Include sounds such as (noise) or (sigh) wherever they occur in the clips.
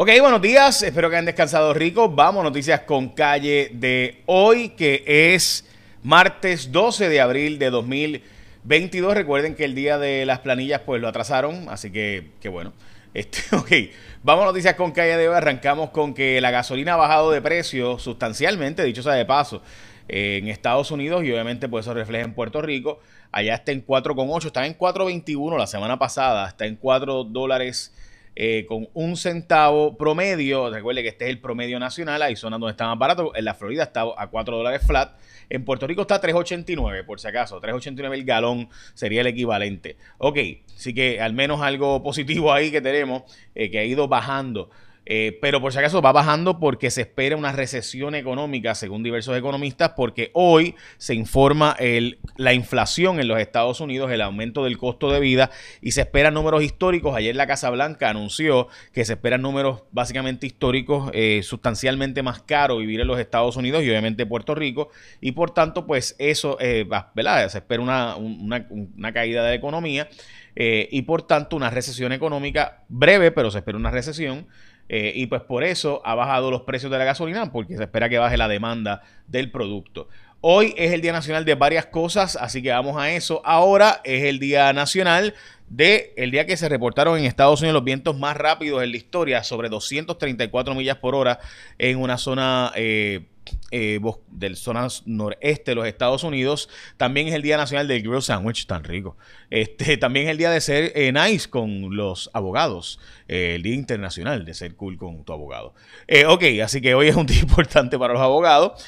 Ok, buenos días, espero que hayan descansado rico. Vamos, noticias con calle de hoy, que es martes 12 de abril de 2022. Recuerden que el día de las planillas pues lo atrasaron, así que, qué bueno. Este, (laughs) ok, vamos a noticias con calle de hoy. Arrancamos con que la gasolina ha bajado de precio sustancialmente, dicho sea de paso, en Estados Unidos y obviamente pues eso refleja en Puerto Rico. Allá está en 4,8, está en 4,21 la semana pasada, está en 4 dólares eh, con un centavo promedio. Recuerde que este es el promedio nacional. Hay zonas donde está más barato. En la Florida está a 4 dólares flat. En Puerto Rico está a 3.89, por si acaso. 3.89 el galón sería el equivalente. Ok, así que al menos algo positivo ahí que tenemos, eh, que ha ido bajando. Eh, pero por si acaso va bajando porque se espera una recesión económica, según diversos economistas, porque hoy se informa la inflación en los Estados Unidos, el aumento del costo de vida y se esperan números históricos. Ayer la Casa Blanca anunció que se esperan números básicamente históricos, eh, sustancialmente más caro vivir en los Estados Unidos y obviamente Puerto Rico. Y por tanto, pues eso, eh. Se espera una, una caída de la economía. y por tanto una recesión económica breve, pero se espera una recesión eh, y pues por eso ha bajado los precios de la gasolina, porque se espera que baje la demanda del producto. Hoy es el Día Nacional de varias cosas, así que vamos a eso. Ahora es el Día Nacional de el día que se reportaron en Estados Unidos los vientos más rápidos en la historia, sobre 234 millas por hora en una zona eh, eh, del zona noreste de los Estados Unidos. También es el Día Nacional del Grill Sandwich, tan rico. Este, (laughs) también es el día de ser eh, nice con los abogados. Eh, el Día Internacional de ser cool con tu abogado. ok, así que hoy es un día (laughs) importante para los abogados.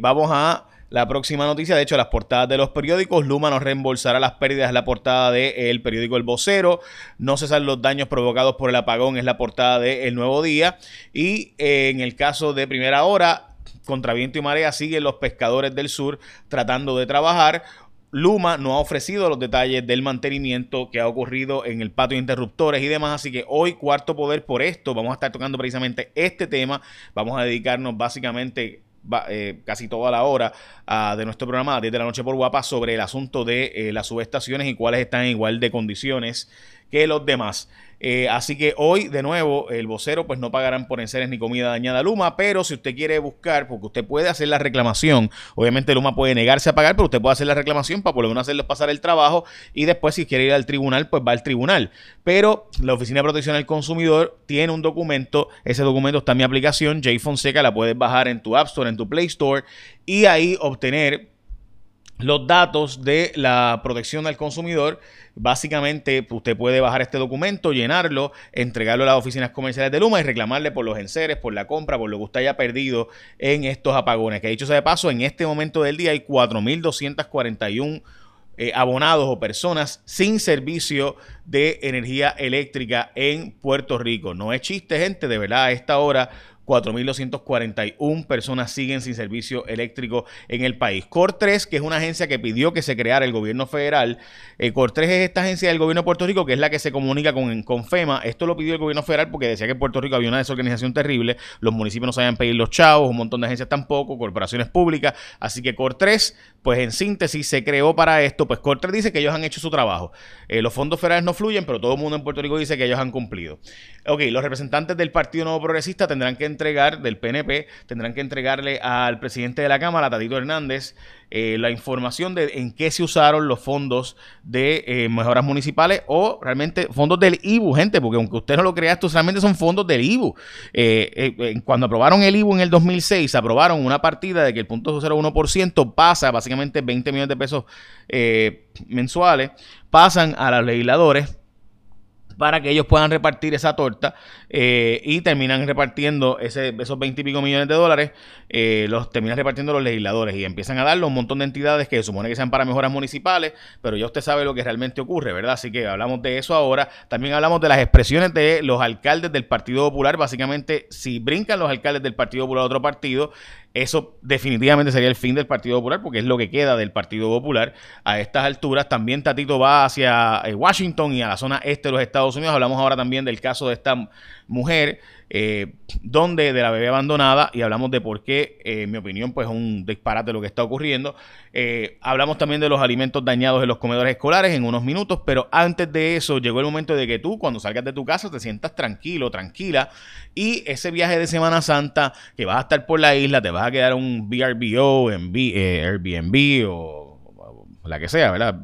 vamos a la próxima noticia, de hecho, las portadas de los periódicos. Luma nos reembolsará las pérdidas, la portada del periódico El Vocero. No cesan los daños provocados por el apagón, es la portada de El Nuevo Día. Y en el caso de Primera Hora, contra viento y marea siguen los pescadores del sur tratando de trabajar. Luma no ha ofrecido los detalles del mantenimiento que ha ocurrido en el patio de interruptores y demás, así que hoy cuarto poder por esto. Vamos a estar tocando precisamente este tema, vamos a dedicarnos básicamente eh, casi toda la hora de nuestro programa, 10 de la noche por guapa, sobre el asunto de eh, las subestaciones y cuáles están en igual de condiciones que los demás. Eh, así que hoy, de nuevo, el vocero, pues no pagarán por enseres ni comida dañada a Luma, pero si usted quiere buscar, porque usted puede hacer la reclamación, obviamente Luma puede negarse a pagar, pero usted puede hacer la reclamación para por lo menos hacerles pasar el trabajo y después si quiere ir al tribunal, pues va al tribunal. Pero la Oficina de Protección al Consumidor tiene un documento, ese documento está en mi aplicación, J Fonseca, la puedes bajar en tu App Store, en tu Play Store y ahí obtener los datos de la protección al consumidor. Básicamente, usted puede bajar este documento, llenarlo, entregarlo a las oficinas comerciales de Luma y reclamarle por los enseres, por la compra, por lo que usted haya perdido en estos apagones. Que dicho sea de paso, en este momento del día hay 4.241 eh, abonados o personas sin servicio de energía eléctrica en Puerto Rico. No es chiste, gente, de verdad, a esta hora 4.241 personas siguen sin servicio eléctrico en el país. COR3, que es una agencia que pidió que se creara el gobierno federal. Eh, COR3 es esta agencia del gobierno de Puerto Rico que es la que se comunica con, con FEMA. Esto lo pidió el gobierno federal porque decía que en Puerto Rico había una desorganización terrible. Los municipios no sabían pedir los chavos, un montón de agencias tampoco, corporaciones públicas. Así que COR3, pues en síntesis, se creó para esto. Pues COR3 dice que ellos han hecho su trabajo. Eh, los fondos federales no fluyen, pero todo el mundo en Puerto Rico dice que ellos han cumplido. Ok, los representantes del Partido Nuevo Progresista tendrán que entregar, del PNP, tendrán que entregarle al presidente de la Cámara, Tatito Hernández, eh, la información de en qué se usaron los fondos de eh, mejoras municipales o realmente fondos del IBU, gente, porque aunque usted no lo crea, estos realmente son fondos del IBU. Eh, cuando aprobaron el IBU en el 2006, aprobaron una partida de que el punto 0,1% pasa básicamente 20 millones de pesos mensuales, pasan a los legisladores para que ellos puedan repartir esa torta eh, y terminan repartiendo esos 20 y pico millones de dólares, eh, los terminan repartiendo los legisladores y empiezan a darle un montón de entidades que se supone que sean para mejoras municipales, pero ya usted sabe lo que realmente ocurre, ¿verdad? Así que hablamos de eso ahora. También hablamos de las expresiones de los alcaldes del Partido Popular. Básicamente, si brincan los alcaldes del Partido Popular a otro partido, eso definitivamente sería el fin del Partido Popular, porque es lo que queda del Partido Popular. A estas alturas, también Tatito va hacia eh, Washington y a la zona este de los Estados Estados Unidos. Hablamos ahora también del caso de esta mujer, eh, donde de la bebé abandonada, y hablamos de por qué, eh, en mi opinión, pues es un disparate lo que está ocurriendo. Eh, hablamos también de los alimentos dañados en los comedores escolares en unos minutos, pero antes de eso llegó el momento de que tú, cuando salgas de tu casa, te sientas tranquilo, tranquila, y ese viaje de Semana Santa, que vas a estar por la isla, te vas a quedar un VRBO, en Airbnb o la que sea, ¿verdad?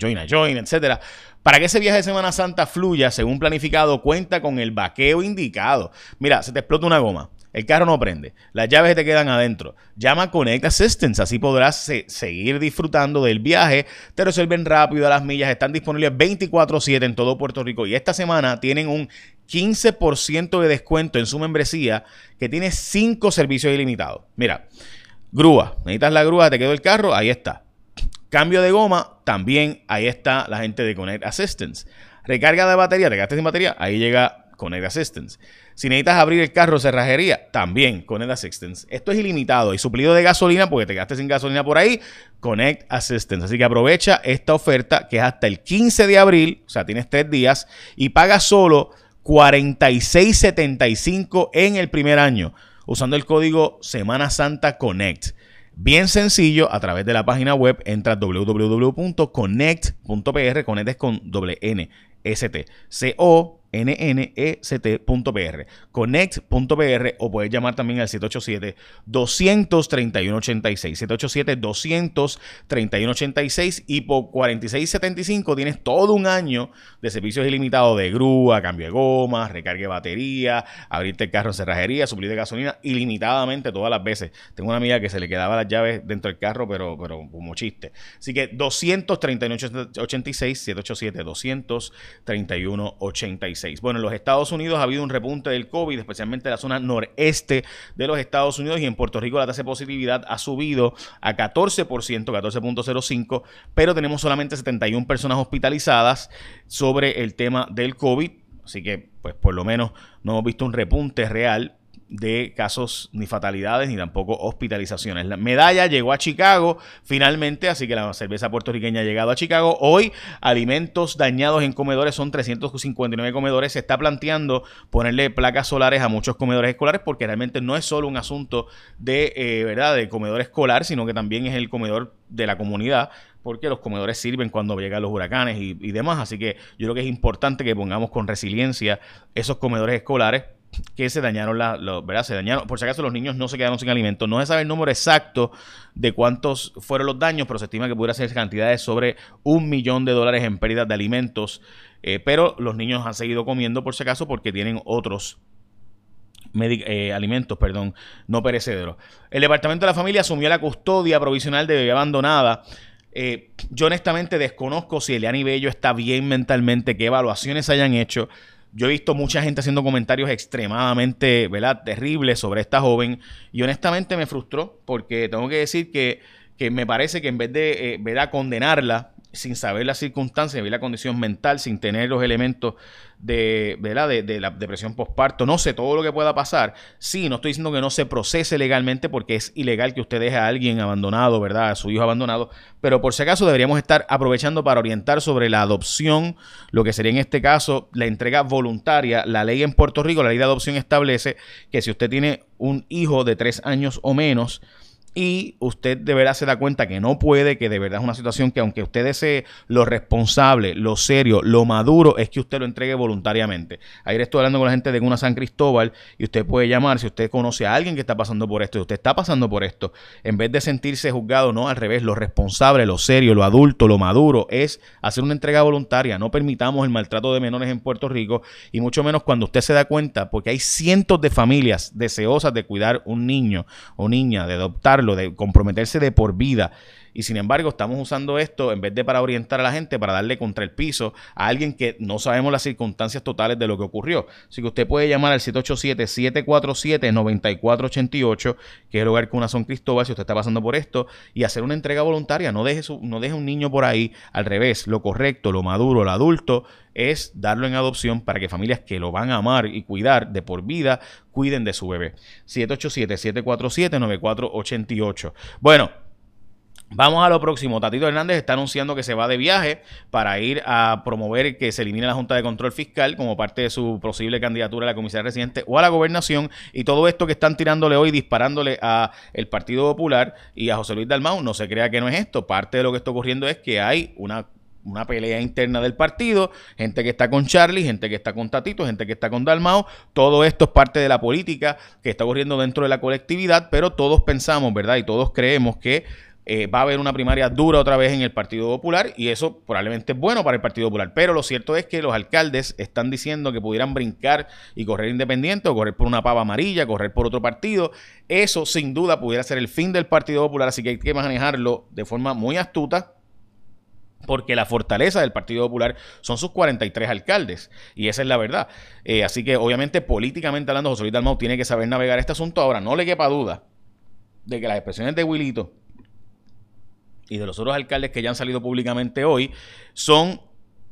join a join, etcétera para que ese viaje de Semana Santa fluya según planificado, cuenta con el vaqueo indicado. Mira, se te explota una goma. El carro no prende, las llaves te quedan adentro. Llama Connect Assistance, así podrás seguir disfrutando del viaje. Te resuelven rápido a las millas, están disponibles 24/7 en todo Puerto Rico y esta semana tienen un 15% de descuento en su membresía que tiene 5 servicios ilimitados. Mira, grúa, necesitas la grúa, te quedó el carro, ahí está. Cambio de goma, también ahí está la gente de Connect Assistance. Recarga de batería, te gastes sin batería, ahí llega Connect Assistance. Si necesitas abrir el carro cerrajería, también Connect Assistance. Esto es ilimitado y suplido de gasolina, porque te gastes sin gasolina por ahí, Connect Assistance. Así que aprovecha esta oferta que es hasta el 15 de abril, o sea, tienes tres días y pagas solo 46.75 en el primer año usando el código Semana Santa Connect. Bien sencillo, a través de la página web entra www.connect.pr, connect con doble N, S T, Nnest.pr, connect.pr o puedes llamar también al 787-231-86, 787-231-86 y por 46.75 tienes todo un año de servicios ilimitados de grúa, cambio de gomas, recarga de batería, abrirte el carro en cerrajería, suplir de gasolina ilimitadamente todas las veces. Tengo una amiga que se le quedaba las llaves dentro del carro, pero, pero como chiste. Así que 231-86, 787-231-86. Bueno, en los Estados Unidos ha habido un repunte del COVID, especialmente en la zona noreste de los Estados Unidos y en Puerto Rico la tasa de positividad ha subido a 14%, 14.05, pero tenemos solamente 71 personas hospitalizadas sobre el tema del COVID. Así que, pues por lo menos no hemos visto un repunte real de casos ni fatalidades ni tampoco hospitalizaciones. La medalla llegó a Chicago finalmente, así que la cerveza puertorriqueña ha llegado a Chicago. Hoy alimentos dañados en comedores son 359 comedores. Se está planteando ponerle placas solares a muchos comedores escolares porque realmente no es solo un asunto de, eh, ¿verdad? de comedor escolar, sino que también es el comedor de la comunidad porque los comedores sirven cuando llegan los huracanes y, y demás. Así que yo creo que es importante que pongamos con resiliencia esos comedores escolares que se dañaron, la, ¿verdad? Se dañaron, por si acaso los niños no se quedaron sin alimento. No se sabe el número exacto de cuántos fueron los daños, pero se estima que pudiera ser cantidades sobre un millón de dólares en pérdidas de alimentos. Eh, pero los niños han seguido comiendo por si acaso porque tienen otros eh, alimentos, perdón, no perecederos. El Departamento de la Familia asumió la custodia provisional de bebé abandonada. Eh, yo honestamente desconozco si Eliani Bello está bien mentalmente, qué evaluaciones hayan hecho. Yo he visto mucha gente haciendo comentarios extremadamente, ¿verdad?, terribles sobre esta joven y honestamente me frustró porque tengo que decir que, que me parece que en vez de, eh, condenarla, sin saber las circunstancias, ver la condición mental, sin tener los elementos de, ¿verdad? De, la depresión postparto, no sé todo lo que pueda pasar. Sí, no estoy diciendo que no se procese legalmente porque es ilegal que usted deje a alguien abandonado, ¿verdad? A su hijo abandonado, pero por si acaso deberíamos estar aprovechando para orientar sobre la adopción, lo que sería en este caso la entrega voluntaria. La ley en Puerto Rico, la ley de adopción establece que si usted tiene un hijo de tres años o menos, y usted de verdad se da cuenta que no puede, que de verdad es una situación que aunque usted desee lo responsable, lo serio, lo maduro, es que usted lo entregue voluntariamente. Ayer estoy hablando con la gente de una San Cristóbal y usted puede llamar si usted conoce a alguien que está pasando por esto y usted está pasando por esto, en vez de sentirse juzgado, no, al revés, lo responsable, lo serio, lo adulto, lo maduro es hacer una entrega voluntaria. No permitamos el maltrato de menores en Puerto Rico y mucho menos cuando usted se da cuenta, porque hay cientos de familias deseosas de cuidar un niño o niña, de adoptar de comprometerse de por vida. Y sin embargo, estamos usando esto en vez de para orientar a la gente, para darle contra el piso a alguien que no sabemos las circunstancias totales de lo que ocurrió. Así que usted puede llamar al 787-747-9488, que es el lugar que una Son Cristóbal, si usted está pasando por esto, y hacer una entrega voluntaria. No deje, su, no deje un niño por ahí. Al revés, lo correcto, lo maduro, lo adulto, es darlo en adopción para que familias que lo van a amar y cuidar de por vida cuiden de su bebé. 787-747-9488. Bueno. Vamos a lo próximo. Tatito Hernández está anunciando que se va de viaje para ir a promover que se elimine la Junta de Control Fiscal como parte de su posible candidatura a la comisaría residente o a la gobernación. Y todo esto que están tirándole hoy, disparándole a el Partido Popular y a José Luis Dalmau, no se crea que no es esto. Parte de lo que está ocurriendo es que hay una una pelea interna del partido, gente que está con Charlie, gente que está con Tatito, gente que está con Dalmao. Todo esto es parte de la política que está ocurriendo dentro de la colectividad, pero todos pensamos, ¿verdad? Y todos creemos que eh, va a haber una primaria dura otra vez en el Partido Popular y eso probablemente es bueno para el Partido Popular. Pero lo cierto es que los alcaldes están diciendo que pudieran brincar y correr independiente o correr por una pava amarilla, correr por otro partido. Eso sin duda pudiera ser el fin del Partido Popular, así que hay que manejarlo de forma muy astuta porque la fortaleza del Partido Popular son sus 43 alcaldes, y esa es la verdad. Eh, así que obviamente políticamente hablando, José Luis Dalmau tiene que saber navegar este asunto. Ahora, no le quepa duda de que las expresiones de Wilito y de los otros alcaldes que ya han salido públicamente hoy son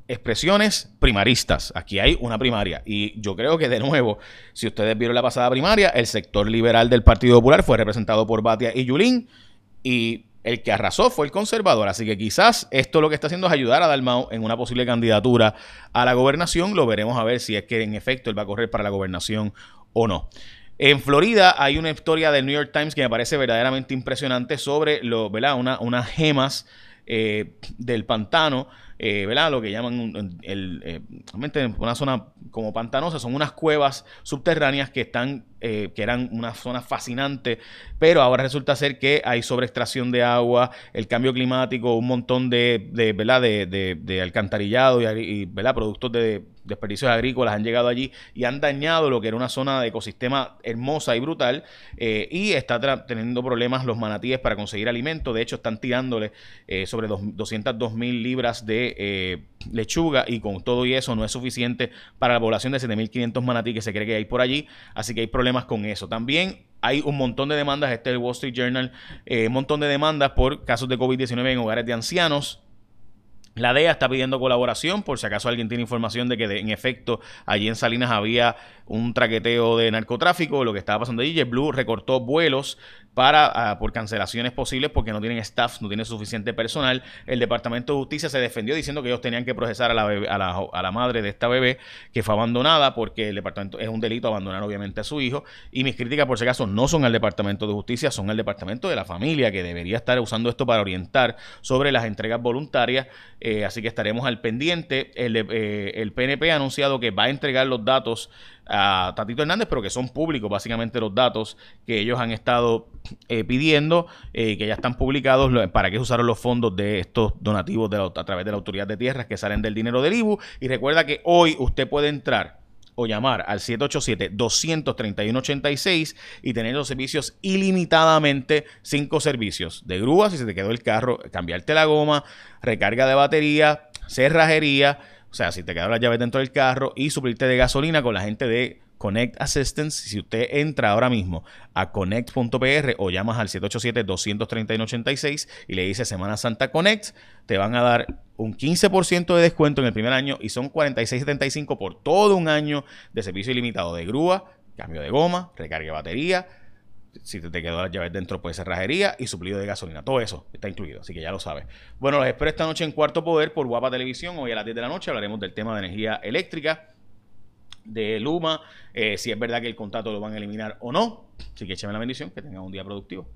expresiones primaristas. Aquí hay una primaria. Y yo creo que, de nuevo, si ustedes vieron la pasada primaria, el sector liberal del Partido Popular fue representado por Batia y Yulín. Y el que arrasó fue el conservador. Así que quizás esto lo que está haciendo es ayudar a Dalmau en una posible candidatura a la gobernación. Lo veremos a ver si es que en efecto él va a correr para la gobernación o no. En Florida hay una historia del New York Times que me parece verdaderamente impresionante sobre lo, ¿verdad? Una, unas gemas eh, del pantano, eh, ¿verdad? Lo que llaman eh, una zona como pantanosa, son unas cuevas subterráneas que están eh, que eran una zona fascinante, pero ahora resulta ser que hay sobreextracción de agua, el cambio climático, un montón de, de, ¿verdad? de, alcantarillado y, ¿verdad? productos de desperdicios agrícolas han llegado allí y han dañado lo que era una zona de ecosistema hermosa y brutal eh, y está teniendo problemas los manatíes para conseguir alimento. De hecho, están tirándole eh, sobre 202 mil libras de lechuga y con todo y eso no es suficiente para la población de 7.500 manatí que se cree que hay por allí. Así que hay problemas con eso. También hay un montón de demandas, este es el Wall Street Journal, eh, un montón de demandas por casos de COVID-19 en hogares de ancianos. La DEA está pidiendo colaboración por si acaso alguien tiene información de que en efecto allí en Salinas había un traqueteo de narcotráfico, lo que estaba pasando allí. JetBlue recortó vuelos para ah, por cancelaciones posibles porque no tienen staff, no tienen suficiente personal. El Departamento de Justicia se defendió diciendo que ellos tenían que procesar a la, a la, madre de esta bebé que fue abandonada porque el departamento es un delito abandonar obviamente a su hijo. Y mis críticas por si acaso no son al Departamento de Justicia, son al Departamento de la Familia que debería estar usando esto para orientar sobre las entregas voluntarias. Eh, así que estaremos al pendiente. El, eh, PNP ha anunciado que va a entregar los datos a Tatito Hernández, pero que son públicos básicamente los datos que ellos han estado eh, pidiendo, eh, que ya están publicados, para que usaron los fondos de estos donativos a través de la Autoridad de Tierras que salen del dinero del IBU. Y recuerda que hoy usted puede entrar o llamar al 787-231-86 y tener los servicios ilimitadamente, cinco servicios de grúa si se te quedó el carro, cambiarte la goma, recarga de batería, cerrajería, o sea, si te quedaron las llaves dentro del carro y suplirte de gasolina con la gente de Connect Assistance. Si usted entra ahora mismo a connect.pr o llamas al 787-231-86 y le dice Semana Santa Connect, te van a dar un 15% de descuento en el primer año y son 46.75 por todo un año de servicio ilimitado de grúa, cambio de goma, recarga de batería si te quedó las llaves dentro, puede ser rajería y suplido de gasolina. Todo eso está incluido, así que ya lo sabes. Bueno, los espero esta noche en Cuarto Poder por Guapa Televisión. Hoy a las 10 de la noche hablaremos del tema de energía eléctrica de Luma, eh, si es verdad que el contrato lo van a eliminar o no. Así que écheme la bendición, que tengan un día productivo.